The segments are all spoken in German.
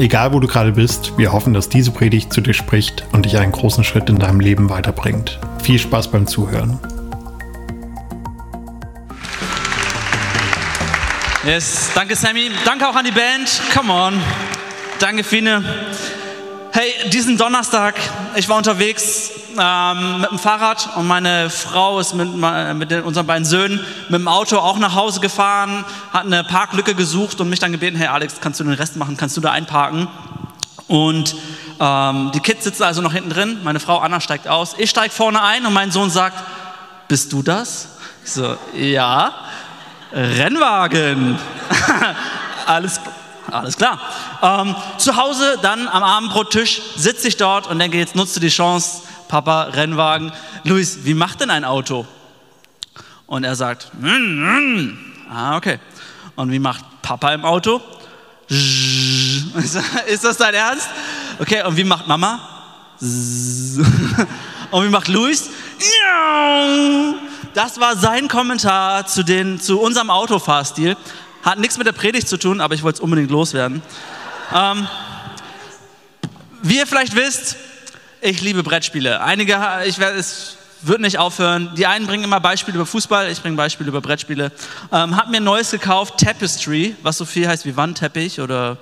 Egal wo du gerade bist, wir hoffen, dass diese Predigt zu dir spricht und dich einen großen Schritt in deinem Leben weiterbringt. Viel Spaß beim Zuhören. Yes, danke Sammy. Danke auch an die Band. Come on. Danke Fine. Hey, diesen Donnerstag, ich war unterwegs ähm, mit dem Fahrrad und meine Frau ist mit, mit den, unseren beiden Söhnen mit dem Auto auch nach Hause gefahren, hat eine Parklücke gesucht und mich dann gebeten, hey Alex, kannst du den Rest machen, kannst du da einparken? Und ähm, die Kids sitzen also noch hinten drin, meine Frau Anna steigt aus, ich steige vorne ein und mein Sohn sagt, bist du das? Ich so, ja, Rennwagen. Alles. Alles klar. Ähm, zu Hause dann am Abendbrottisch sitze ich dort und denke, jetzt nutze die Chance, Papa, Rennwagen. Luis, wie macht denn ein Auto? Und er sagt, mm, mm. ah, okay. Und wie macht Papa im Auto? Ist das dein Ernst? Okay, und wie macht Mama? Und wie macht Luis? Das war sein Kommentar zu, den, zu unserem Autofahrstil. Hat nichts mit der Predigt zu tun, aber ich wollte es unbedingt loswerden. Ähm, wie ihr vielleicht wisst, ich liebe Brettspiele. Einige, ich werde es wird nicht aufhören. Die einen bringen immer Beispiele über Fußball, ich bringe Beispiele über Brettspiele. Ähm, hab mir ein neues gekauft, Tapestry, was so viel heißt wie Wandteppich oder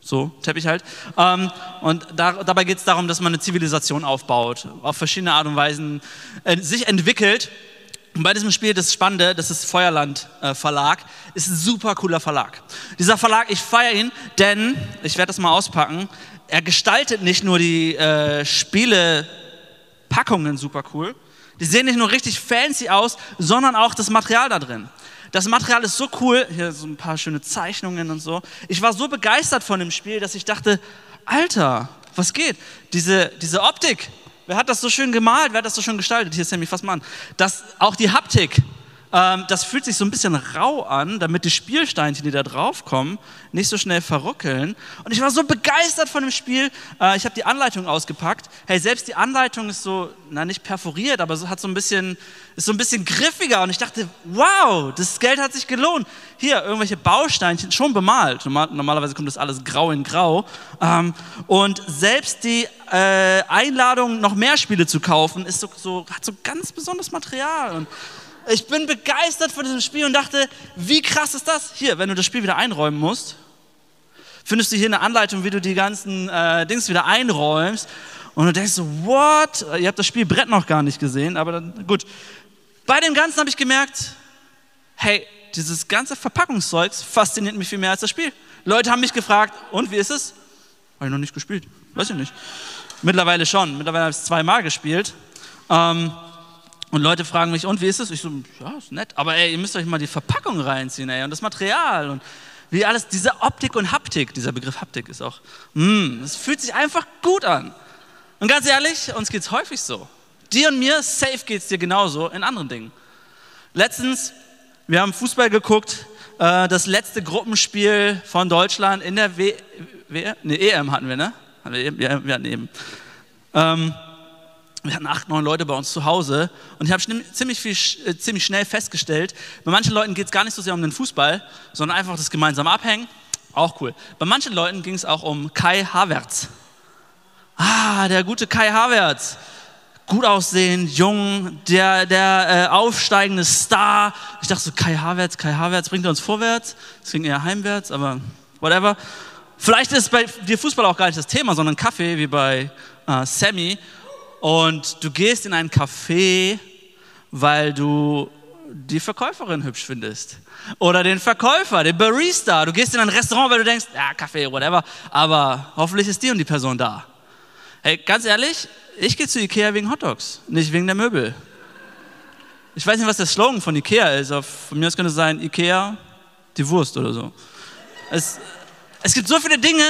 so, Teppich halt. Ähm, und da, dabei geht es darum, dass man eine Zivilisation aufbaut, auf verschiedene Art und Weisen äh, sich entwickelt und bei diesem Spiel, das Spannende, das ist Feuerland äh, Verlag, ist ein super cooler Verlag. Dieser Verlag, ich feiere ihn, denn, ich werde das mal auspacken, er gestaltet nicht nur die äh, Spielepackungen super cool, die sehen nicht nur richtig fancy aus, sondern auch das Material da drin. Das Material ist so cool, hier so ein paar schöne Zeichnungen und so. Ich war so begeistert von dem Spiel, dass ich dachte, Alter, was geht? Diese, diese Optik, Wer hat das so schön gemalt? Wer hat das so schön gestaltet? Hier ist Sammy, fass mal. Das, auch die Haptik, ähm, das fühlt sich so ein bisschen rau an, damit die Spielsteinchen, die da drauf kommen, nicht so schnell verruckeln. Und ich war so begeistert von dem Spiel. Äh, ich habe die Anleitung ausgepackt. Hey, selbst die Anleitung ist so, na nicht perforiert, aber so hat so ein bisschen, ist so ein bisschen griffiger. Und ich dachte, wow, das Geld hat sich gelohnt. Hier irgendwelche Bausteinchen, schon bemalt. normalerweise kommt das alles grau in grau. Ähm, und selbst die äh, Einladung, noch mehr Spiele zu kaufen, ist so, so, hat so ganz besonderes Material. Und ich bin begeistert von diesem Spiel und dachte, wie krass ist das? Hier, wenn du das Spiel wieder einräumen musst, findest du hier eine Anleitung, wie du die ganzen äh, Dings wieder einräumst. Und du denkst so, what? Ihr habt das Spielbrett noch gar nicht gesehen, aber dann, gut. Bei dem Ganzen habe ich gemerkt, hey, dieses ganze Verpackungszeugs fasziniert mich viel mehr als das Spiel. Leute haben mich gefragt, und wie ist es? Habe ich noch nicht gespielt. Weiß ich nicht. Mittlerweile schon. Mittlerweile habe ich es zweimal gespielt. Ähm, und Leute fragen mich, und wie ist es? Ich so, ja, ist nett. Aber ey, ihr müsst euch mal die Verpackung reinziehen, ey, und das Material und wie alles, diese Optik und Haptik, dieser Begriff Haptik ist auch, mm, es fühlt sich einfach gut an. Und ganz ehrlich, uns geht es häufig so. Dir und mir, safe geht es dir genauso in anderen Dingen. Letztens, wir haben Fußball geguckt, äh, das letzte Gruppenspiel von Deutschland in der w, w nee, EM hatten wir, ne? Ja, wir hatten EM. Ähm, wir hatten acht, neun Leute bei uns zu Hause und ich habe ziemlich, äh, ziemlich schnell festgestellt, bei manchen Leuten geht es gar nicht so sehr um den Fußball, sondern einfach das gemeinsame Abhängen. Auch cool. Bei manchen Leuten ging es auch um Kai Havertz. Ah, der gute Kai Havertz. Gut aussehend, jung, der, der äh, aufsteigende Star. Ich dachte so, Kai Havertz, Kai Havertz, bringt er uns vorwärts? Es ging eher heimwärts, aber whatever. Vielleicht ist bei dir Fußball auch gar nicht das Thema, sondern Kaffee, wie bei äh, Sammy und du gehst in ein Café, weil du die Verkäuferin hübsch findest. Oder den Verkäufer, den Barista. Du gehst in ein Restaurant, weil du denkst, ja, Kaffee, whatever, aber hoffentlich ist die und die Person da. Hey, ganz ehrlich, ich gehe zu Ikea wegen Hotdogs, nicht wegen der Möbel. Ich weiß nicht, was der Slogan von Ikea ist. Von mir aus könnte es sein, Ikea, die Wurst oder so. Es, es gibt so viele Dinge,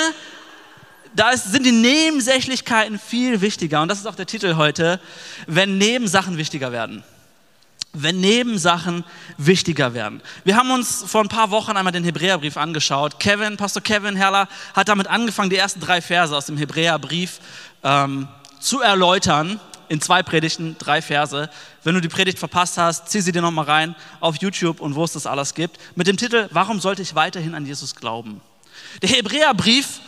Da ist, sind die Nebensächlichkeiten viel wichtiger. Und das ist auch der Titel heute, wenn Nebensachen wichtiger werden. Wenn Nebensachen wichtiger werden. Wir haben uns vor ein paar Wochen einmal den Hebräerbrief angeschaut. Kevin, Pastor Kevin Herrler, hat damit angefangen, die ersten drei Verse aus dem Hebräerbrief ähm, zu erläutern in zwei Predigten, drei Verse. Wenn du die Predigt verpasst hast, zieh sie dir nochmal rein auf YouTube und wo es das alles gibt. Mit dem Titel, warum sollte ich weiterhin an Jesus glauben? Der Hebräerbrief,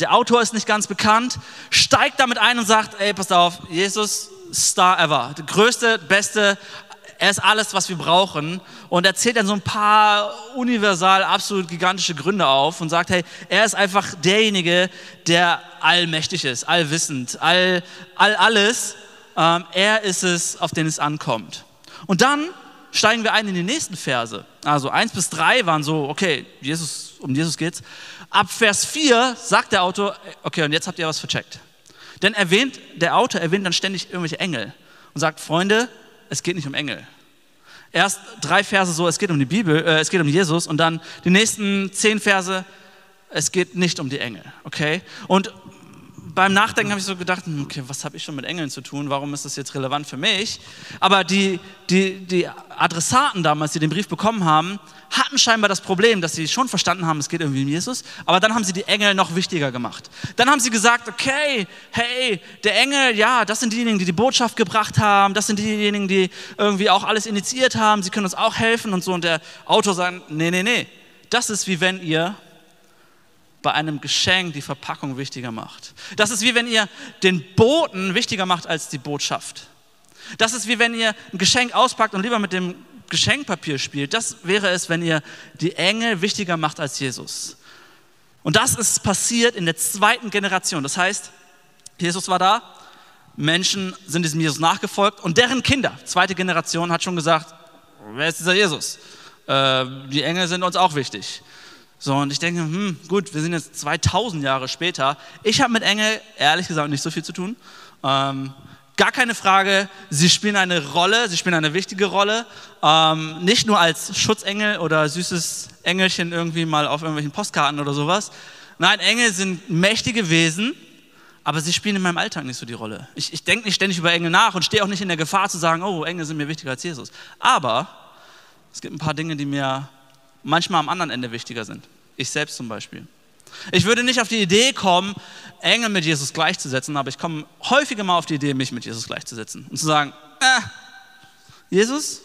der Autor ist nicht ganz bekannt, steigt damit ein und sagt, ey, pass auf, Jesus, Star ever, der größte, beste, er ist alles, was wir brauchen. Und er zählt dann so ein paar universal, absolut gigantische Gründe auf und sagt, hey, er ist einfach derjenige, der allmächtig ist, allwissend, all, all alles. Ähm, er ist es, auf den es ankommt. Und dann steigen wir ein in die nächsten Verse. Also eins bis drei waren so, okay, Jesus, um Jesus geht's. Ab Vers 4 sagt der Autor, okay, und jetzt habt ihr was vercheckt. Denn erwähnt, der Autor erwähnt dann ständig irgendwelche Engel und sagt, Freunde, es geht nicht um Engel. Erst drei Verse so, es geht um die Bibel, äh, es geht um Jesus und dann die nächsten zehn Verse, es geht nicht um die Engel, okay? Und beim Nachdenken habe ich so gedacht, hm, okay, was habe ich schon mit Engeln zu tun? Warum ist das jetzt relevant für mich? Aber die, die, die Adressaten damals, die den Brief bekommen haben, hatten scheinbar das Problem, dass sie schon verstanden haben, es geht irgendwie um Jesus, aber dann haben sie die Engel noch wichtiger gemacht. Dann haben sie gesagt, okay, hey, der Engel, ja, das sind diejenigen, die die Botschaft gebracht haben, das sind diejenigen, die irgendwie auch alles initiiert haben, sie können uns auch helfen und so. Und der Autor sagt, nee, nee, nee, das ist wie wenn ihr bei einem Geschenk die Verpackung wichtiger macht. Das ist wie wenn ihr den Boten wichtiger macht als die Botschaft. Das ist wie wenn ihr ein Geschenk auspackt und lieber mit dem Geschenkpapier spielt. Das wäre es, wenn ihr die Engel wichtiger macht als Jesus. Und das ist passiert in der zweiten Generation. Das heißt, Jesus war da, Menschen sind diesem Jesus nachgefolgt und deren Kinder, zweite Generation, hat schon gesagt, wer ist dieser Jesus? Äh, die Engel sind uns auch wichtig. So, und ich denke, hm, gut, wir sind jetzt 2000 Jahre später. Ich habe mit Engel ehrlich gesagt nicht so viel zu tun. Ähm, gar keine Frage, sie spielen eine Rolle, sie spielen eine wichtige Rolle. Ähm, nicht nur als Schutzengel oder süßes Engelchen irgendwie mal auf irgendwelchen Postkarten oder sowas. Nein, Engel sind mächtige Wesen, aber sie spielen in meinem Alltag nicht so die Rolle. Ich, ich denke nicht ständig über Engel nach und stehe auch nicht in der Gefahr zu sagen, oh, Engel sind mir wichtiger als Jesus. Aber es gibt ein paar Dinge, die mir manchmal am anderen Ende wichtiger sind. Ich selbst zum Beispiel. Ich würde nicht auf die Idee kommen, Engel mit Jesus gleichzusetzen, aber ich komme häufiger mal auf die Idee, mich mit Jesus gleichzusetzen und zu sagen, äh, Jesus,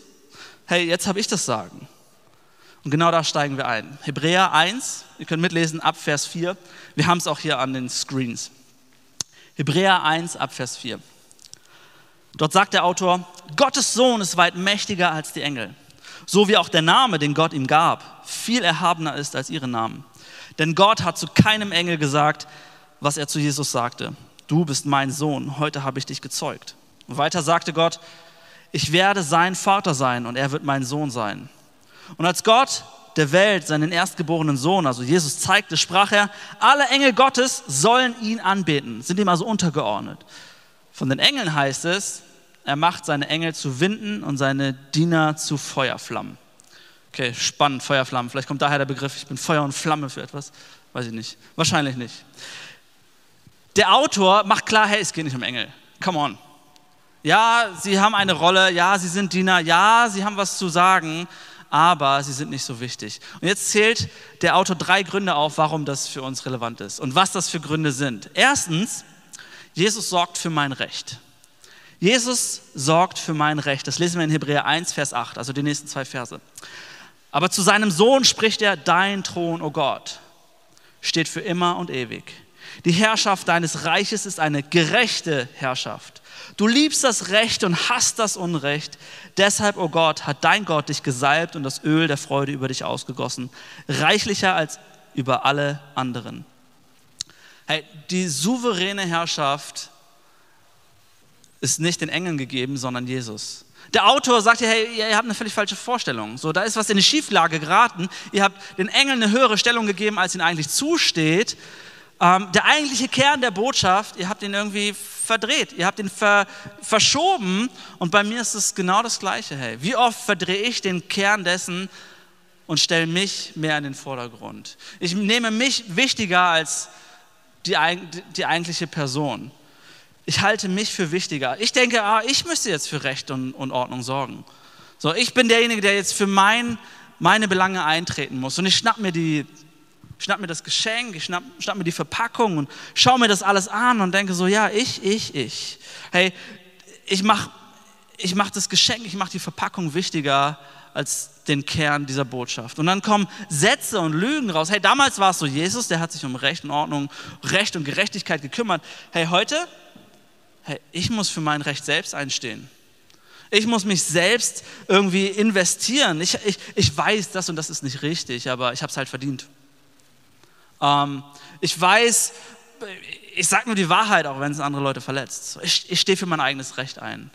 hey, jetzt habe ich das Sagen. Und genau da steigen wir ein. Hebräer 1, ihr könnt mitlesen ab Vers 4. Wir haben es auch hier an den Screens. Hebräer 1 ab Vers 4. Dort sagt der Autor, Gottes Sohn ist weit mächtiger als die Engel so wie auch der Name, den Gott ihm gab, viel erhabener ist als ihre Namen. Denn Gott hat zu keinem Engel gesagt, was er zu Jesus sagte. Du bist mein Sohn, heute habe ich dich gezeugt. Und weiter sagte Gott, ich werde sein Vater sein und er wird mein Sohn sein. Und als Gott der Welt seinen erstgeborenen Sohn, also Jesus, zeigte, sprach er, alle Engel Gottes sollen ihn anbeten, sind ihm also untergeordnet. Von den Engeln heißt es, er macht seine Engel zu Winden und seine Diener zu Feuerflammen. Okay, spannend, Feuerflammen. Vielleicht kommt daher der Begriff, ich bin Feuer und Flamme für etwas. Weiß ich nicht. Wahrscheinlich nicht. Der Autor macht klar, hey, es geht nicht um Engel. Come on. Ja, sie haben eine Rolle, ja, sie sind Diener, ja, sie haben was zu sagen, aber sie sind nicht so wichtig. Und jetzt zählt der Autor drei Gründe auf, warum das für uns relevant ist und was das für Gründe sind. Erstens, Jesus sorgt für mein Recht. Jesus sorgt für mein Recht. Das lesen wir in Hebräer 1, Vers 8, also die nächsten zwei Verse. Aber zu seinem Sohn spricht er, dein Thron, o oh Gott, steht für immer und ewig. Die Herrschaft deines Reiches ist eine gerechte Herrschaft. Du liebst das Recht und hast das Unrecht. Deshalb, o oh Gott, hat dein Gott dich gesalbt und das Öl der Freude über dich ausgegossen, reichlicher als über alle anderen. Hey, die souveräne Herrschaft ist nicht den Engeln gegeben, sondern Jesus. Der Autor sagt ja, hey, ihr habt eine völlig falsche Vorstellung. So, da ist was in die Schieflage geraten. Ihr habt den Engeln eine höhere Stellung gegeben, als ihnen eigentlich zusteht. Ähm, der eigentliche Kern der Botschaft, ihr habt ihn irgendwie verdreht, ihr habt ihn ver verschoben. Und bei mir ist es genau das Gleiche. Hey, wie oft verdrehe ich den Kern dessen und stelle mich mehr in den Vordergrund? Ich nehme mich wichtiger als die, die eigentliche Person. Ich halte mich für wichtiger. Ich denke, ah, ich müsste jetzt für Recht und, und Ordnung sorgen. So, ich bin derjenige, der jetzt für mein, meine Belange eintreten muss. Und ich schnapp mir die schnapp mir das Geschenk, ich schnapp, schnapp mir die Verpackung und schaue mir das alles an und denke so, ja, ich, ich, ich. Hey, ich mache ich mach das Geschenk, ich mache die Verpackung wichtiger als den Kern dieser Botschaft. Und dann kommen Sätze und Lügen raus. Hey, damals war es so, Jesus, der hat sich um Recht und Ordnung, Recht und Gerechtigkeit gekümmert. Hey, heute, hey, ich muss für mein Recht selbst einstehen. Ich muss mich selbst irgendwie investieren. Ich, ich, ich weiß, das und das ist nicht richtig, aber ich habe es halt verdient. Ähm, ich weiß, ich sage nur die Wahrheit, auch wenn es andere Leute verletzt. Ich, ich stehe für mein eigenes Recht ein.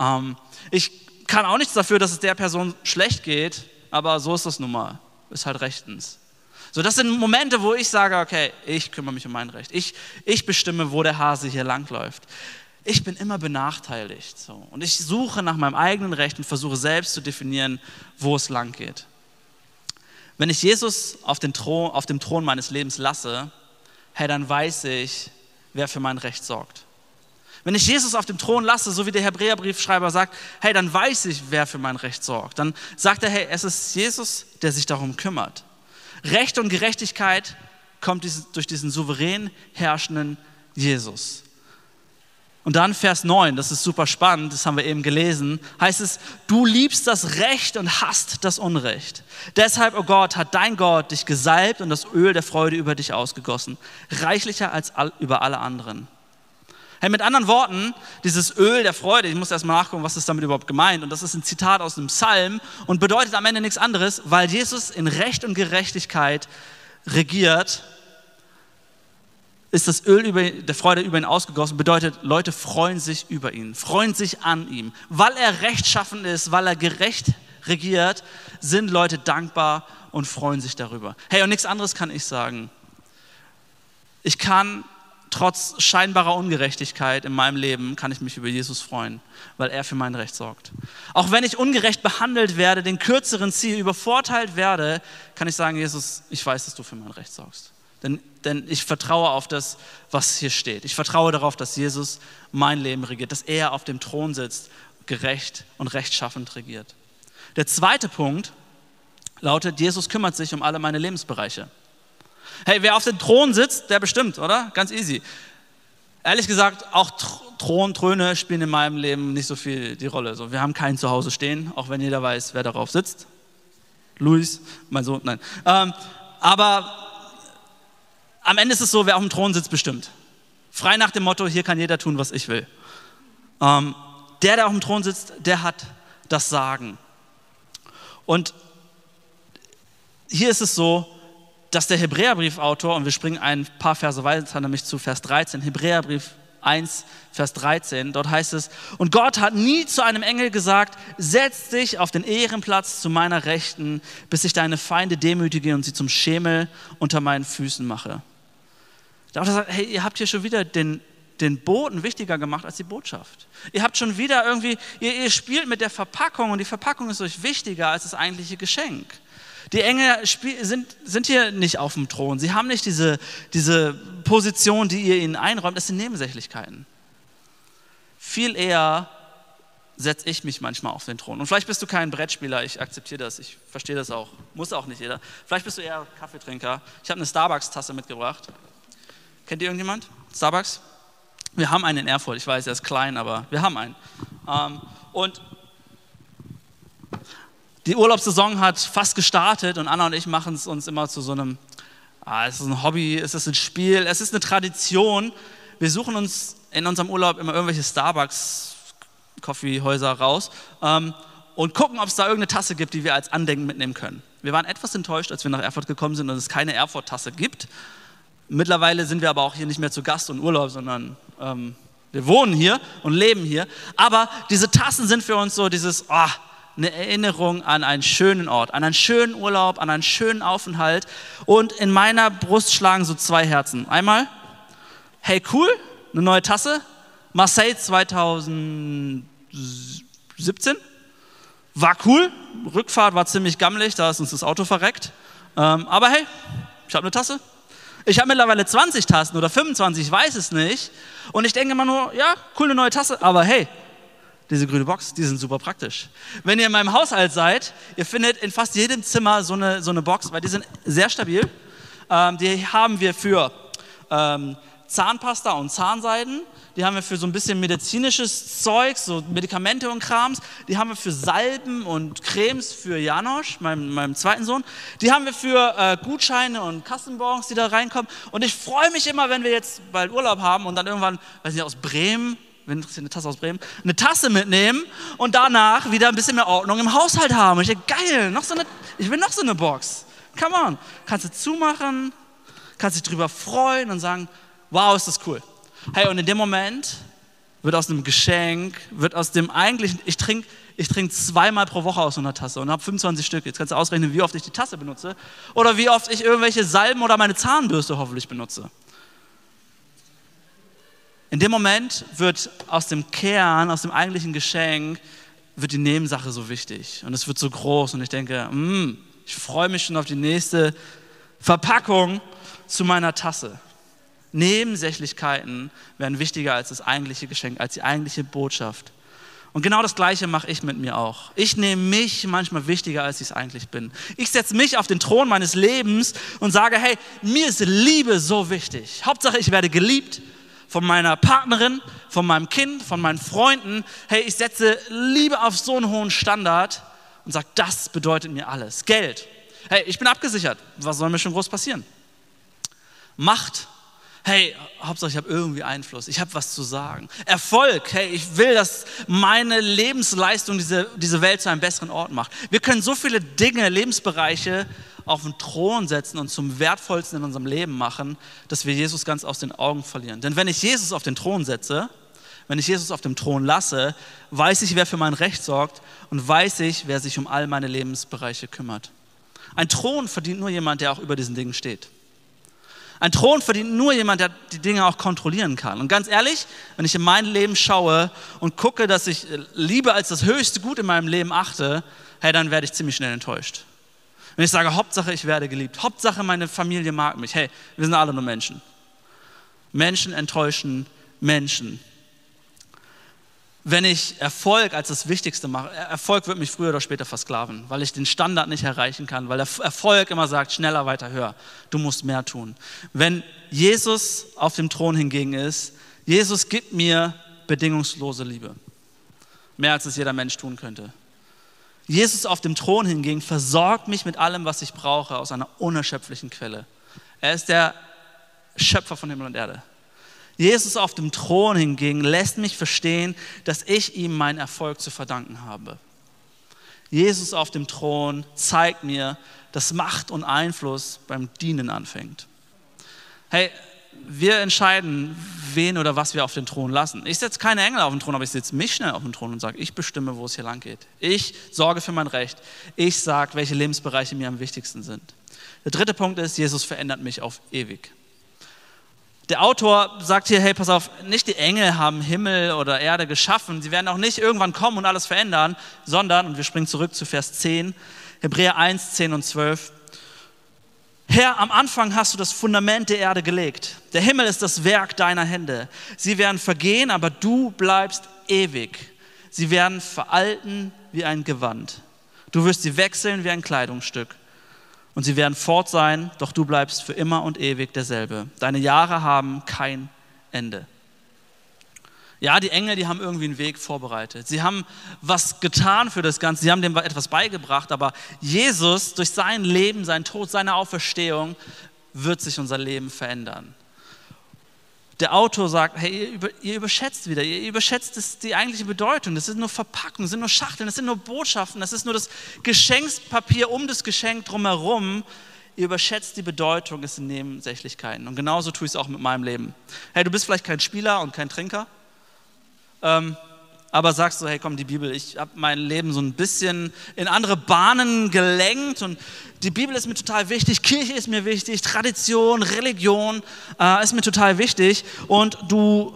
Ähm, ich kann auch nichts dafür, dass es der Person schlecht geht, aber so ist das nun mal. Ist halt rechtens. So, das sind Momente, wo ich sage, okay, ich kümmere mich um mein Recht. Ich, ich bestimme, wo der Hase hier langläuft. Ich bin immer benachteiligt. So. Und ich suche nach meinem eigenen Recht und versuche selbst zu definieren, wo es lang geht. Wenn ich Jesus auf, den Thron, auf dem Thron meines Lebens lasse, hey, dann weiß ich, wer für mein Recht sorgt. Wenn ich Jesus auf dem Thron lasse, so wie der Hebräerbriefschreiber sagt, hey, dann weiß ich, wer für mein Recht sorgt. Dann sagt er, hey, es ist Jesus, der sich darum kümmert. Recht und Gerechtigkeit kommt durch diesen souverän herrschenden Jesus. Und dann Vers 9, das ist super spannend, das haben wir eben gelesen, heißt es, du liebst das Recht und hast das Unrecht. Deshalb, oh Gott, hat dein Gott dich gesalbt und das Öl der Freude über dich ausgegossen, reichlicher als all, über alle anderen. Hey, mit anderen Worten, dieses Öl der Freude, ich muss erstmal nachgucken, was ist damit überhaupt gemeint. Und das ist ein Zitat aus einem Psalm und bedeutet am Ende nichts anderes, weil Jesus in Recht und Gerechtigkeit regiert ist das Öl über, der Freude über ihn ausgegossen, bedeutet, Leute freuen sich über ihn, freuen sich an ihm. Weil er rechtschaffen ist, weil er gerecht regiert, sind Leute dankbar und freuen sich darüber. Hey, und nichts anderes kann ich sagen. Ich kann trotz scheinbarer Ungerechtigkeit in meinem Leben, kann ich mich über Jesus freuen, weil er für mein Recht sorgt. Auch wenn ich ungerecht behandelt werde, den kürzeren Ziel übervorteilt werde, kann ich sagen, Jesus, ich weiß, dass du für mein Recht sorgst. Denn, denn ich vertraue auf das, was hier steht. Ich vertraue darauf, dass Jesus mein Leben regiert, dass er auf dem Thron sitzt, gerecht und rechtschaffend regiert. Der zweite Punkt lautet, Jesus kümmert sich um alle meine Lebensbereiche. Hey, wer auf dem Thron sitzt, der bestimmt, oder? Ganz easy. Ehrlich gesagt, auch Thron, Throne spielen in meinem Leben nicht so viel die Rolle. So, wir haben keinen zu Hause stehen, auch wenn jeder weiß, wer darauf sitzt. Luis, mein Sohn, nein. Ähm, aber am Ende ist es so, wer auf dem Thron sitzt, bestimmt. Frei nach dem Motto, hier kann jeder tun, was ich will. Ähm, der, der auf dem Thron sitzt, der hat das Sagen. Und hier ist es so, dass der Hebräerbriefautor, und wir springen ein paar Verse weiter, nämlich zu Vers 13, Hebräerbrief 1, Vers 13, dort heißt es, und Gott hat nie zu einem Engel gesagt, setz dich auf den Ehrenplatz zu meiner Rechten, bis ich deine Feinde demütige und sie zum Schemel unter meinen Füßen mache. Der Autor sagt, hey, ihr habt hier schon wieder den, den Boten wichtiger gemacht als die Botschaft. Ihr habt schon wieder irgendwie, ihr, ihr spielt mit der Verpackung und die Verpackung ist euch wichtiger als das eigentliche Geschenk. Die Engel sind, sind hier nicht auf dem Thron. Sie haben nicht diese, diese Position, die ihr ihnen einräumt. Das sind Nebensächlichkeiten. Viel eher setze ich mich manchmal auf den Thron. Und vielleicht bist du kein Brettspieler, ich akzeptiere das, ich verstehe das auch. Muss auch nicht jeder. Vielleicht bist du eher Kaffeetrinker. Ich habe eine Starbucks-Tasse mitgebracht. Kennt ihr irgendjemand? Starbucks? Wir haben einen in Erfurt. Ich weiß, er ist klein, aber wir haben einen. Ähm, und die Urlaubssaison hat fast gestartet und Anna und ich machen es uns immer zu so einem, ah, es ist ein Hobby, es ist ein Spiel, es ist eine Tradition. Wir suchen uns in unserem Urlaub immer irgendwelche Starbucks-Coffeehäuser raus ähm, und gucken, ob es da irgendeine Tasse gibt, die wir als Andenken mitnehmen können. Wir waren etwas enttäuscht, als wir nach Erfurt gekommen sind und es keine Erfurt-Tasse gibt. Mittlerweile sind wir aber auch hier nicht mehr zu Gast und Urlaub, sondern ähm, wir wohnen hier und leben hier. Aber diese Tassen sind für uns so dieses, oh, eine Erinnerung an einen schönen Ort, an einen schönen Urlaub, an einen schönen Aufenthalt. Und in meiner Brust schlagen so zwei Herzen. Einmal, hey cool, eine neue Tasse. Marseille 2017. War cool. Rückfahrt war ziemlich gammelig, da ist uns das Auto verreckt. Ähm, aber hey, ich habe eine Tasse Ich habe mittlerweile 20 Tassen oder 25, ich weiß es nicht. Und ich denke immer nur, ja, coole neue Tasse, aber hey, diese grüne Box, die sind super praktisch. Wenn ihr in meinem Haushalt seid, ihr findet in fast jedem Zimmer so eine, so eine Box, weil die sind sehr stabil. Ähm, die haben wir für ähm, Zahnpasta und Zahnseiden. Die haben wir für so ein bisschen medizinisches Zeug, so Medikamente und Krams. Die haben wir für Salben und Cremes für Janosch, meinem, meinem zweiten Sohn. Die haben wir für äh, Gutscheine und Kassenbons, die da reinkommen. Und ich freue mich immer, wenn wir jetzt bald Urlaub haben und dann irgendwann, weiß nicht, aus Bremen wenn interessiert eine Tasse aus Bremen, eine Tasse mitnehmen und danach wieder ein bisschen mehr Ordnung im Haushalt haben. Und ich denke, geil, noch so eine, ich will noch so eine Box. Come on. Kannst du zumachen, kannst dich drüber freuen und sagen, wow, ist das cool. Hey, und in dem Moment wird aus einem Geschenk, wird aus dem eigentlichen, ich trinke ich trink zweimal pro Woche aus so einer Tasse und habe 25 Stück. Jetzt kannst du ausrechnen, wie oft ich die Tasse benutze oder wie oft ich irgendwelche Salben oder meine Zahnbürste hoffentlich benutze. In dem Moment wird aus dem Kern, aus dem eigentlichen Geschenk, wird die Nebensache so wichtig und es wird so groß und ich denke, mm, ich freue mich schon auf die nächste Verpackung zu meiner Tasse. Nebensächlichkeiten werden wichtiger als das eigentliche Geschenk, als die eigentliche Botschaft. Und genau das Gleiche mache ich mit mir auch. Ich nehme mich manchmal wichtiger, als ich es eigentlich bin. Ich setze mich auf den Thron meines Lebens und sage, hey, mir ist Liebe so wichtig. Hauptsache, ich werde geliebt von meiner Partnerin, von meinem Kind, von meinen Freunden. Hey, ich setze Liebe auf so einen hohen Standard und sage, das bedeutet mir alles. Geld. Hey, ich bin abgesichert. Was soll mir schon groß passieren? Macht hey, Hauptsache ich habe irgendwie Einfluss, ich habe was zu sagen. Erfolg, hey, ich will, dass meine Lebensleistung diese, diese Welt zu einem besseren Ort macht. Wir können so viele Dinge, Lebensbereiche auf den Thron setzen und zum wertvollsten in unserem Leben machen, dass wir Jesus ganz aus den Augen verlieren. Denn wenn ich Jesus auf den Thron setze, wenn ich Jesus auf dem Thron lasse, weiß ich, wer für mein Recht sorgt und weiß ich, wer sich um all meine Lebensbereiche kümmert. Ein Thron verdient nur jemand, der auch über diesen Dingen steht. Ein Thron verdient nur jemand, der die Dinge auch kontrollieren kann. Und ganz ehrlich, wenn ich in mein Leben schaue und gucke, dass ich Liebe als das höchste Gut in meinem Leben achte, hey, dann werde ich ziemlich schnell enttäuscht. Wenn ich sage, Hauptsache ich werde geliebt, Hauptsache meine Familie mag mich, hey, wir sind alle nur Menschen. Menschen enttäuschen Menschen wenn ich Erfolg als das Wichtigste mache, Erfolg wird mich früher oder später versklaven, weil ich den Standard nicht erreichen kann, weil der Erfolg immer sagt, schneller, weiter, höher, du musst mehr tun. Wenn Jesus auf dem Thron hingegen ist, Jesus gibt mir bedingungslose Liebe, mehr als es jeder Mensch tun könnte. Jesus auf dem Thron hingegen versorgt mich mit allem, was ich brauche, aus einer unerschöpflichen Quelle. Er ist der Schöpfer von Himmel und Erde. Jesus auf dem Thron hingegen lässt mich verstehen, dass ich ihm meinen Erfolg zu verdanken habe. Jesus auf dem Thron zeigt mir, dass Macht und Einfluss beim Dienen anfängt. Hey, wir entscheiden, wen oder was wir auf den Thron lassen. Ich setze keine Engel auf den Thron, aber ich setze mich schnell auf den Thron und sage, ich bestimme, wo es hier lang geht. Ich sorge für mein Recht. Ich sage, welche Lebensbereiche mir am wichtigsten sind. Der dritte Punkt ist, Jesus verändert mich auf ewig. Der Autor sagt hier, hey, pass auf, nicht die Engel haben Himmel oder Erde geschaffen, sie werden auch nicht irgendwann kommen und alles verändern, sondern, und wir springen zurück zu Vers 10, Hebräer 1, 10 und 12, Herr, am Anfang hast du das Fundament der Erde gelegt. Der Himmel ist das Werk deiner Hände. Sie werden vergehen, aber du bleibst ewig. Sie werden veralten wie ein Gewand. Du wirst sie wechseln wie ein Kleidungsstück und sie werden fort sein, doch du bleibst für immer und ewig derselbe. Deine Jahre haben kein Ende. Ja, die Engel, die haben irgendwie einen Weg vorbereitet. Sie haben was getan für das Ganze. Sie haben dem etwas beigebracht. Aber Jesus, durch sein Leben, sein Tod, seine Auferstehung, wird sich unser Leben verändern der Autor sagt, hey, ihr, über, ihr überschätzt wieder, ihr überschätzt das, die eigentliche Bedeutung. Das sind nur Verpackungen, das sind nur Schachteln, das sind nur Botschaften, das ist nur das Geschenkspapier um das Geschenk drumherum. Ihr überschätzt die Bedeutung, es sind Nebensächlichkeiten. Und genauso tue ich es auch mit meinem Leben. Hey, du bist vielleicht kein Spieler und kein Trinker. Ähm, aber sagst du, hey komm, die Bibel, ich habe mein Leben so ein bisschen in andere Bahnen gelenkt und die Bibel ist mir total wichtig, Kirche ist mir wichtig, Tradition, Religion äh, ist mir total wichtig und du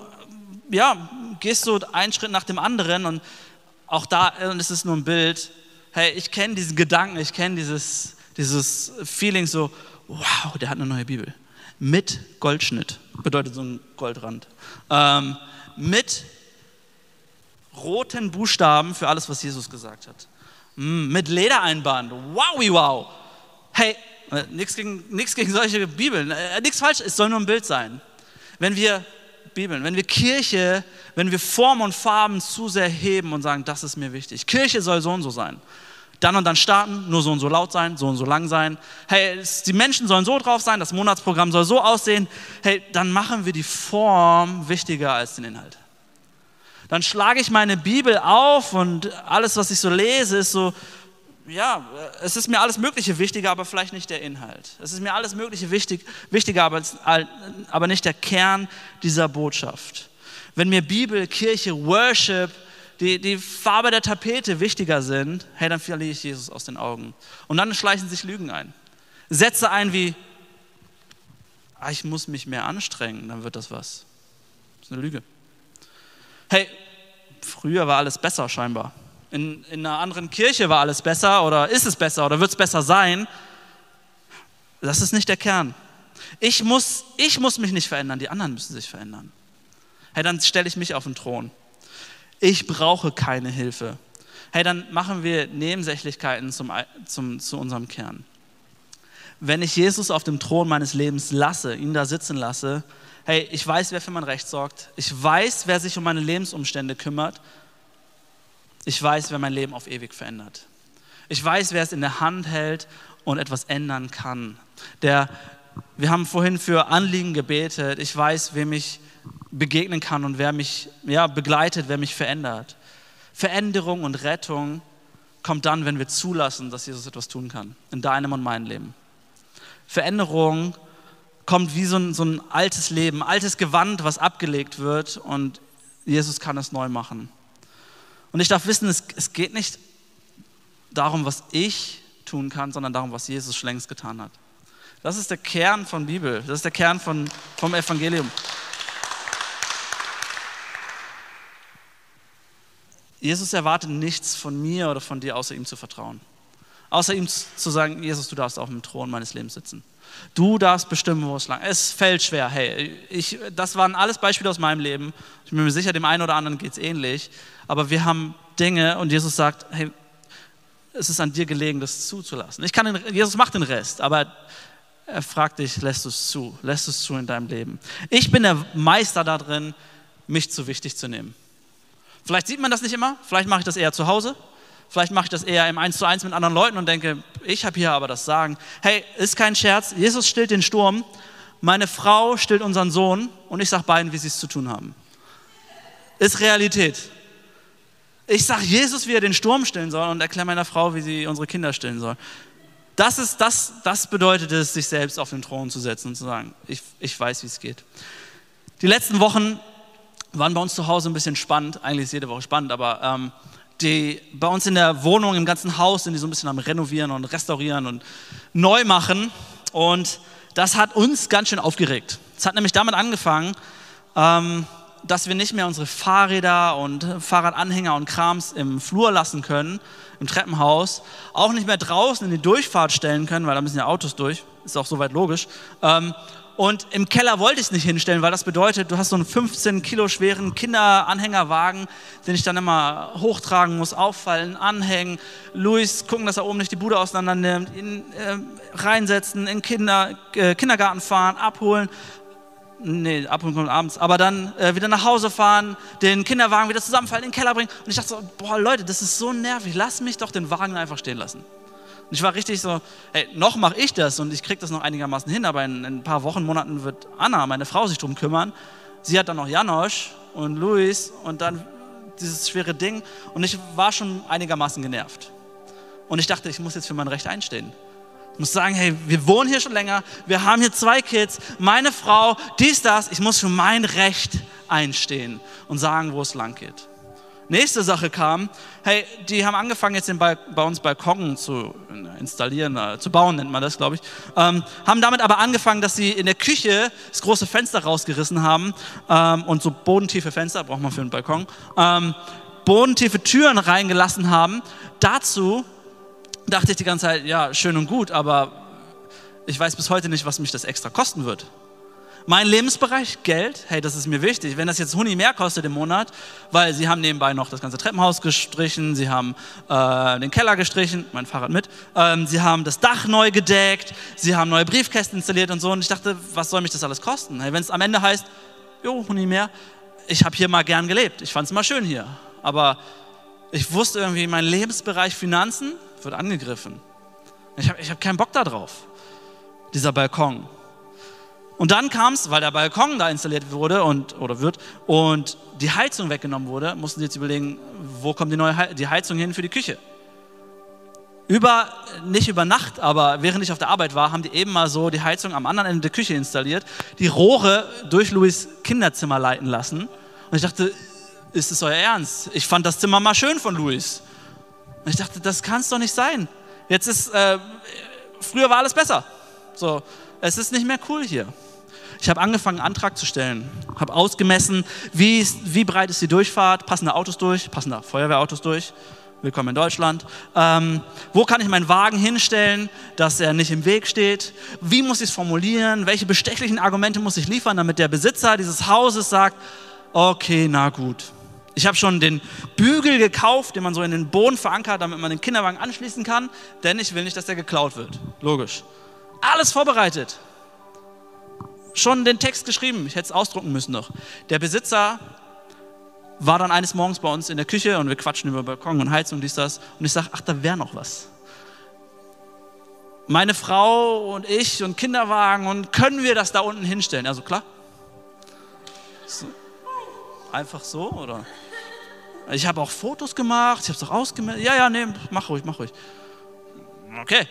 ja, gehst so einen Schritt nach dem anderen und auch da, und es nur ein Bild, hey, ich kenne diesen Gedanken, ich kenne dieses, dieses Feeling so, wow, der hat eine neue Bibel. Mit Goldschnitt, bedeutet so ein Goldrand, ähm, mit roten Buchstaben für alles, was Jesus gesagt hat. Mm, mit Ledereinband, wow, wow. Hey, äh, nichts gegen, nix gegen solche Bibeln, äh, nichts falsch, es soll nur ein Bild sein. Wenn wir Bibeln, wenn wir Kirche, wenn wir Form und Farben zu sehr heben und sagen, das ist mir wichtig. Kirche soll so und so sein. Dann und dann starten, nur so und so laut sein, so und so lang sein. Hey, die Menschen sollen so drauf sein, das Monatsprogramm soll so aussehen. Hey, dann machen wir die Form wichtiger als den Inhalt. Dann schlage ich meine Bibel auf und alles, was ich so lese, ist so, ja, es ist mir alles Mögliche wichtiger, aber vielleicht nicht der Inhalt. Es ist mir alles Mögliche wichtig, wichtiger, aber, aber nicht der Kern dieser Botschaft. Wenn mir Bibel, Kirche, Worship, die, die Farbe der Tapete wichtiger sind, hey, dann verliere ich Jesus aus den Augen. Und dann schleichen sich Lügen ein. Sätze ein wie, ah, ich muss mich mehr anstrengen, dann wird das was. Das ist eine Lüge. Hey, früher war alles besser scheinbar in, in einer anderen Kirche war alles besser oder ist es besser oder wird es besser sein. Das ist nicht der Kern. Ich muss, ich muss mich nicht verändern, die anderen müssen sich verändern. Hey, dann stelle ich mich auf den Thron. Ich brauche keine Hilfe. Hey, dann machen wir Nebensächlichkeiten zum, zum, zu unserem Kern. Wenn ich Jesus auf dem Thron meines Lebens lasse, ihn da sitzen lasse, hey, ich weiß, wer für mein Recht sorgt. Ich weiß, wer sich um meine Lebensumstände kümmert. Ich weiß, wer mein Leben auf ewig verändert. Ich weiß, wer es in der Hand hält und etwas ändern kann. Der, wir haben vorhin für Anliegen gebetet. Ich weiß, wem ich begegnen kann und wer mich ja, begleitet, wer mich verändert. Veränderung und Rettung kommt dann, wenn wir zulassen, dass Jesus etwas tun kann. In deinem und meinem Leben. Veränderung kommt wie so ein, so ein altes Leben, altes Gewand, was abgelegt wird und Jesus kann es neu machen. Und ich darf wissen, es, es geht nicht darum, was ich tun kann, sondern darum, was Jesus schon längst getan hat. Das ist der Kern von Bibel, das ist der Kern von, vom Evangelium. Jesus erwartet nichts von mir oder von dir, außer ihm zu vertrauen. Außer ihm zu sagen, Jesus, du darfst auf dem Thron meines Lebens sitzen. Du darfst bestimmen, wo es lang. Es fällt schwer. Hey, ich, das waren alles Beispiele aus meinem Leben. Ich bin mir sicher, dem einen oder anderen geht es ähnlich. Aber wir haben Dinge und Jesus sagt, hey, es ist an dir gelegen, das zuzulassen. Ich kann den, Jesus macht den Rest, aber er fragt dich, lässt du es zu? Lässt du es zu in deinem Leben? Ich bin der Meister darin, mich zu wichtig zu nehmen. Vielleicht sieht man das nicht immer, vielleicht mache ich das eher zu Hause, Vielleicht mache ich das eher im Eins zu eins mit anderen Leuten und denke, ich habe hier aber das Sagen. Hey, ist kein Scherz, Jesus stillt den Sturm, meine Frau stillt unseren Sohn und ich sage beiden, wie sie es zu tun haben. Ist Realität. Ich sage Jesus, wie er den Sturm stillen soll und erkläre meiner Frau, wie sie unsere Kinder stillen soll. Das, ist, das, das bedeutet es, sich selbst auf den Thron zu setzen und zu sagen, ich, ich weiß, wie es geht. Die letzten Wochen waren bei uns zu Hause ein bisschen spannend. Eigentlich ist jede Woche spannend, aber ähm, die bei uns in der Wohnung, im ganzen Haus sind die so ein bisschen am Renovieren und Restaurieren und neu machen. Und das hat uns ganz schön aufgeregt. Es hat nämlich damit angefangen, ähm, dass wir nicht mehr unsere Fahrräder und Fahrradanhänger und Krams im Flur lassen können, im Treppenhaus, auch nicht mehr draußen in die Durchfahrt stellen können, weil da müssen ja Autos durch, ist auch soweit logisch. Ähm, und im Keller wollte ich es nicht hinstellen, weil das bedeutet, du hast so einen 15 Kilo schweren Kinderanhängerwagen, den ich dann immer hochtragen muss, auffallen, anhängen, Luis gucken, dass er oben nicht die Bude auseinander nimmt, ihn äh, reinsetzen, in Kinder, äh, Kindergarten fahren, abholen. Nee, abholen kommt abends, aber dann äh, wieder nach Hause fahren, den Kinderwagen wieder zusammenfallen, in den Keller bringen. Und ich dachte so, boah Leute, das ist so nervig, lass mich doch den Wagen einfach stehen lassen. Und ich war richtig so, hey, noch mache ich das und ich kriege das noch einigermaßen hin, aber in, in, ein paar Wochen, Monaten wird Anna, meine Frau, sich drum kümmern. Sie hat dann noch Janosch und Luis und dann dieses schwere Ding und ich war schon einigermaßen genervt. Und ich dachte, ich muss jetzt für mein Recht einstehen. Ich muss sagen, hey, wir wohnen hier schon länger, wir haben hier zwei Kids, meine Frau, dies, das, ich muss für mein Recht einstehen und sagen, wo es lang geht. Nächste Sache kam, hey, die haben angefangen jetzt bei, bei uns Balkon zu installieren, äh, zu bauen nennt man das, glaube ich. Ähm, haben damit aber angefangen, dass sie in der Küche das große Fenster rausgerissen haben ähm, und so bodentiefe Fenster, braucht man für einen Balkon, ähm, bodentiefe Türen reingelassen haben. Dazu dachte ich die ganze Zeit, ja, schön und gut, aber ich weiß bis heute nicht, was mich das extra kosten wird. Mein Lebensbereich, Geld, hey, das ist mir wichtig. Wenn das jetzt Huni mehr kostet im Monat, weil sie haben nebenbei noch das ganze Treppenhaus gestrichen, sie haben äh, den Keller gestrichen, mein Fahrrad mit, ähm, sie haben das Dach neu gedeckt, sie haben neue Briefkästen installiert und so. Und ich dachte, was soll mich das alles kosten? Hey, Wenn es am Ende heißt, jo, Huni mehr, ich habe hier mal gern gelebt, ich fand es mal schön hier. Aber ich wusste irgendwie, mein Lebensbereich Finanzen wird angegriffen. Ich habe ich hab keinen Bock darauf, dieser Balkon. Und dann kam es, weil der Balkon da installiert wurde und, oder wird und die Heizung weggenommen wurde, mussten sie jetzt überlegen, wo kommt die neue He die Heizung hin für die Küche. Über, nicht über Nacht, aber während ich auf der Arbeit war, haben die eben mal so die Heizung am anderen Ende der Küche installiert, die Rohre durch Louis Kinderzimmer leiten lassen. Und ich dachte, ist es euer Ernst? Ich fand das Zimmer mal schön von Louis. Und ich dachte, das kann es doch nicht sein. Jetzt ist, äh, früher war alles besser. So, es ist nicht mehr cool hier. Ich habe angefangen, einen Antrag zu stellen, habe ausgemessen, wie, wie breit ist die Durchfahrt, passen da Autos durch, passen da Feuerwehrautos durch, willkommen in Deutschland. Ähm, wo kann ich meinen Wagen hinstellen, dass er nicht im Weg steht? Wie muss ich es formulieren? Welche bestechlichen Argumente muss ich liefern, damit der Besitzer dieses Hauses sagt, okay, na gut. Ich habe schon den Bügel gekauft, den man so in den Boden verankert, damit man den Kinderwagen anschließen kann, denn ich will nicht, dass der geklaut wird. Logisch. Alles vorbereitet schon den Text geschrieben, ich hätte es ausdrucken müssen noch. Der Besitzer war dann eines Morgens bei uns in der Küche und wir quatschen über Balkon und Heizung, dies, das. Und ich sage, ach, da wäre noch was. Meine Frau und ich und Kinderwagen und können wir das da unten hinstellen? Also klar. So. Einfach so, oder? Ich habe auch Fotos gemacht, ich habe es auch ausgemeldet. Ja, ja, nee, mach ruhig, mach ruhig. Okay,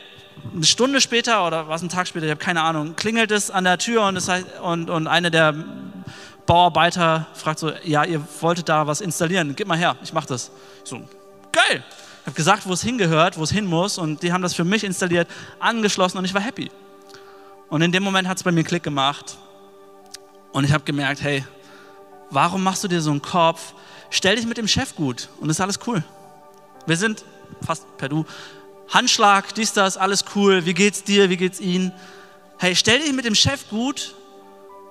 eine Stunde später oder was ein Tag später, ich habe keine Ahnung, klingelt es an der Tür und, das heißt, und, und eine der Bauarbeiter fragt so, ja, ihr wolltet da was installieren, gib mal her, ich mache das. Ich so, geil. Ich habe gesagt, wo es hingehört, wo es hin muss und die haben das für mich installiert, angeschlossen und ich war happy. Und in dem Moment hat es bei mir Klick gemacht und ich habe gemerkt, hey, warum machst du dir so einen Kopf? Stell dich mit dem Chef gut und ist alles cool. Wir sind fast per Du Handschlag, dies, das, alles cool, wie geht's dir, wie geht's Ihnen? Hey, stell dich mit dem Chef gut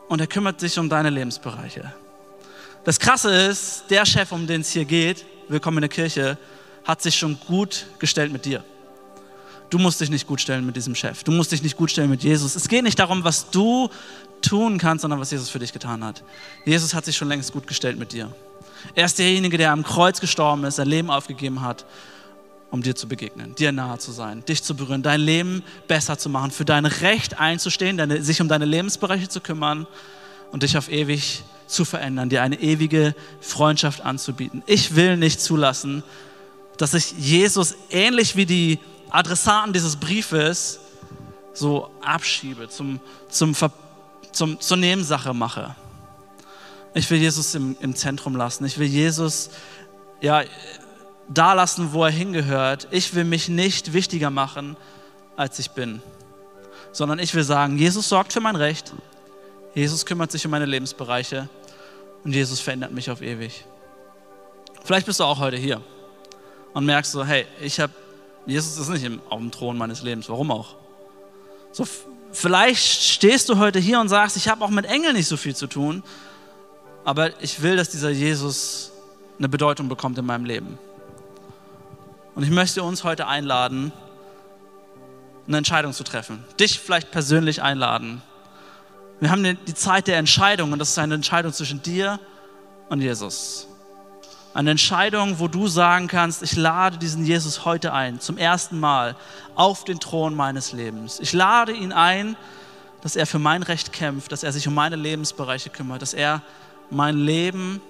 und er kümmert sich um deine Lebensbereiche. Das Krasse ist, der Chef, um den es hier geht, willkommen in der Kirche, hat sich schon gut gestellt mit dir. Du musst dich nicht gut stellen mit diesem Chef. Du musst dich nicht gut stellen mit Jesus. Es geht nicht darum, was du tun kannst, sondern was Jesus für dich getan hat. Jesus hat sich schon längst gut gestellt mit dir. Er ist derjenige, der am Kreuz gestorben ist, sein Leben aufgegeben hat um dir zu begegnen, dir nahe zu sein, dich zu berühren, dein Leben besser zu machen, für dein Recht einzustehen, deine, sich um deine Lebensbereiche zu kümmern und dich auf ewig zu verändern, dir eine ewige Freundschaft anzubieten. Ich will nicht zulassen, dass ich Jesus ähnlich wie die Adressaten dieses Briefes so abschiebe, zum, zum, zum, zur Nebensache mache. Ich will Jesus im, im Zentrum lassen. Ich will Jesus ja, da lassen, wo er hingehört. Ich will mich nicht wichtiger machen, als ich bin, sondern ich will sagen, Jesus sorgt für mein Recht, Jesus kümmert sich um meine Lebensbereiche und Jesus verändert mich auf ewig. Vielleicht bist du auch heute hier und merkst so, hey, ich habe, Jesus ist nicht auf dem Thron meines Lebens, warum auch? So, vielleicht stehst du heute hier und sagst, ich habe auch mit Engeln nicht so viel zu tun, aber ich will, dass dieser Jesus eine Bedeutung bekommt in meinem Leben. Und ich möchte uns heute einladen, eine Entscheidung zu treffen. Dich vielleicht persönlich einladen. Wir haben die Zeit der Entscheidung und das ist eine Entscheidung zwischen dir und Jesus. Eine Entscheidung, wo du sagen kannst, ich lade diesen Jesus heute ein, zum ersten Mal auf den Thron meines Lebens. Ich lade ihn ein, dass er für mein Recht kämpft, dass er sich um meine Lebensbereiche kümmert, dass er mein Leben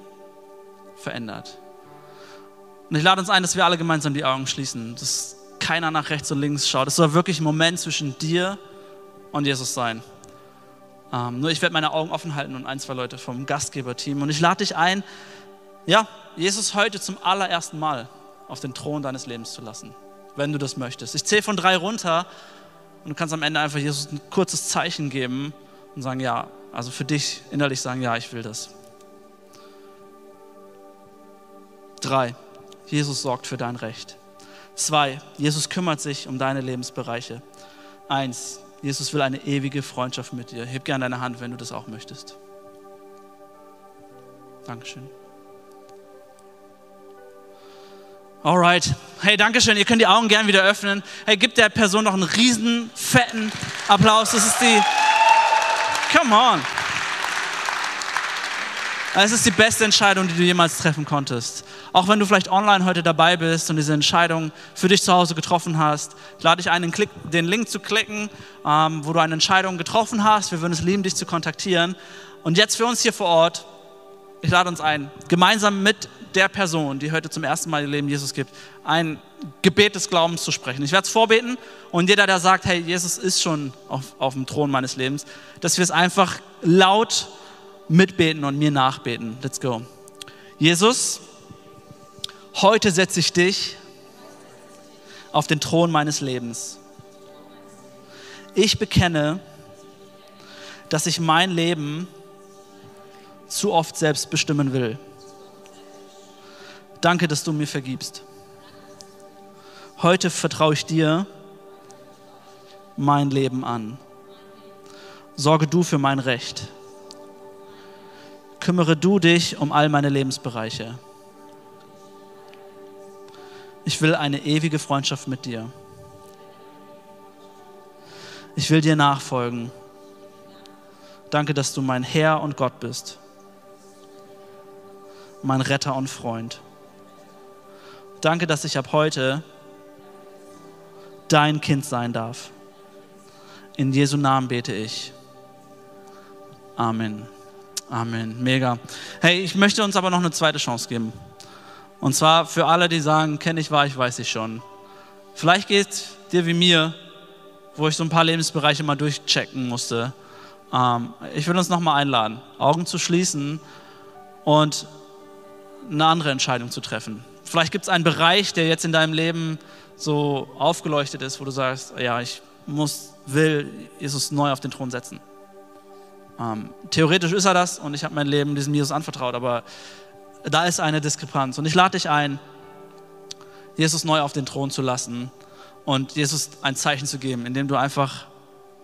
verändert. Und ich lade uns ein, dass wir alle gemeinsam die Augen schließen, dass keiner nach rechts und links schaut. Es soll wirklich ein Moment zwischen dir und Jesus sein. Ähm, nur ich werde meine Augen offen halten und ein, zwei Leute vom Gastgeberteam. Und ich lade dich ein, ja, Jesus heute zum allerersten Mal auf den Thron deines Lebens zu lassen, wenn du das möchtest. Ich zähle von drei runter und du kannst am Ende einfach Jesus ein kurzes Zeichen geben und sagen, ja, also für dich innerlich sagen, ja, ich will das. Drei. Jesus sorgt für dein Recht. Zwei, Jesus kümmert sich um deine Lebensbereiche. Eins, Jesus will eine ewige Freundschaft mit dir. Heb gerne deine Hand, wenn du das auch möchtest. Dankeschön. Alright. Hey, Dankeschön. Ihr könnt die Augen gern wieder öffnen. Hey, gib der Person noch einen riesen, fetten Applaus. Das ist die. Come on. Es ist die beste Entscheidung, die du jemals treffen konntest. Auch wenn du vielleicht online heute dabei bist und diese Entscheidung für dich zu Hause getroffen hast, lade ich ein, den Link zu klicken, ähm, wo du eine Entscheidung getroffen hast. Wir würden es lieben, dich zu kontaktieren. Und jetzt für uns hier vor Ort, ich lade uns ein, gemeinsam mit der Person, die heute zum ersten Mal ihr Leben Jesus gibt, ein Gebet des Glaubens zu sprechen. Ich werde es vorbeten und jeder, der sagt, hey, Jesus ist schon auf, auf dem Thron meines Lebens, dass wir es einfach laut mitbeten und mir nachbeten. Let's go. Jesus, heute setze ich dich auf den Thron meines Lebens. Ich bekenne, dass ich mein Leben zu oft selbst bestimmen will. Danke, dass du mir vergibst. Heute vertraue ich dir mein Leben an. Sorge du für mein Recht kümmere du dich um all meine Lebensbereiche. Ich will eine ewige Freundschaft mit dir. Ich will dir nachfolgen. Danke, dass du mein Herr und Gott bist, mein Retter und Freund. Danke, dass ich ab heute dein Kind sein darf. In Jesu Namen bete ich. Amen. Amen. Mega. Hey, ich möchte uns aber noch eine zweite Chance geben. Und zwar für alle, die sagen, kenne ich, war ich, weiß ich schon. Vielleicht geht es dir wie mir, wo ich so ein paar Lebensbereiche mal durchchecken musste. Ähm, ich will uns nochmal einladen, Augen zu schließen und eine andere Entscheidung zu treffen. Vielleicht gibt es einen Bereich, der jetzt in deinem Leben so aufgeleuchtet ist, wo du sagst, ja, ich muss, will Jesus neu auf den Thron setzen. Ähm, theoretisch ist er das und ich habe mein Leben diesem Jesus anvertraut, aber da ist eine Diskrepanz. Und ich lade dich ein, Jesus neu auf den Thron zu lassen und Jesus ein Zeichen zu geben, indem du einfach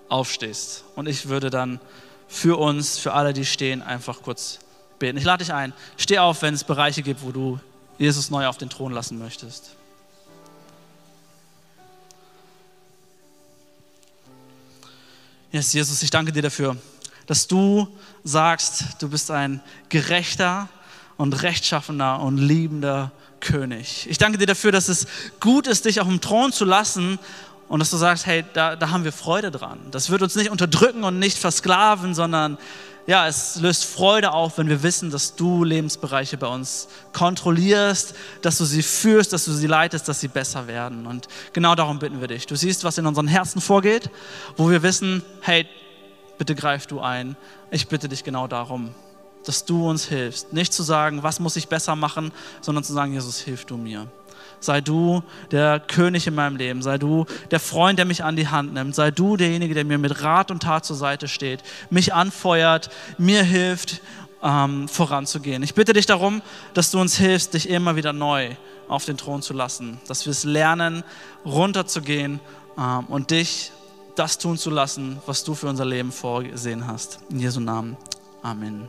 aufstehst. Und ich würde dann für uns, für alle, die stehen, einfach kurz beten. Ich lade dich ein, steh auf, wenn es Bereiche gibt, wo du Jesus neu auf den Thron lassen möchtest. Yes, Jesus, ich danke dir dafür, dass du sagst, du bist ein gerechter und rechtschaffener und liebender König. Ich danke dir dafür, dass es gut ist, dich auf dem Thron zu lassen und dass du sagst, hey, da, da haben wir Freude dran. Das wird uns nicht unterdrücken und nicht versklaven, sondern ja, es löst Freude auf, wenn wir wissen, dass du Lebensbereiche bei uns kontrollierst, dass du sie führst, dass du sie leitest, dass sie besser werden. Und genau darum bitten wir dich. Du siehst, was in unseren Herzen vorgeht, wo wir wissen, hey, bitte greif du ein. Ich bitte dich genau darum, dass du uns hilfst. Nicht zu sagen, was muss ich besser machen, sondern zu sagen, Jesus, hilf du mir. Sei du der König in meinem Leben. Sei du der Freund, der mich an die Hand nimmt. Sei du derjenige, der mir mit Rat und Tat zur Seite steht, mich anfeuert, mir hilft, ähm, voranzugehen. Ich bitte dich darum, dass du uns hilfst, dich immer wieder neu auf den Thron zu lassen. Dass wir es lernen, runterzugehen ähm, und dich das tun zu lassen, was du für unser Leben vorgesehen hast. In Jesu Namen. Amen.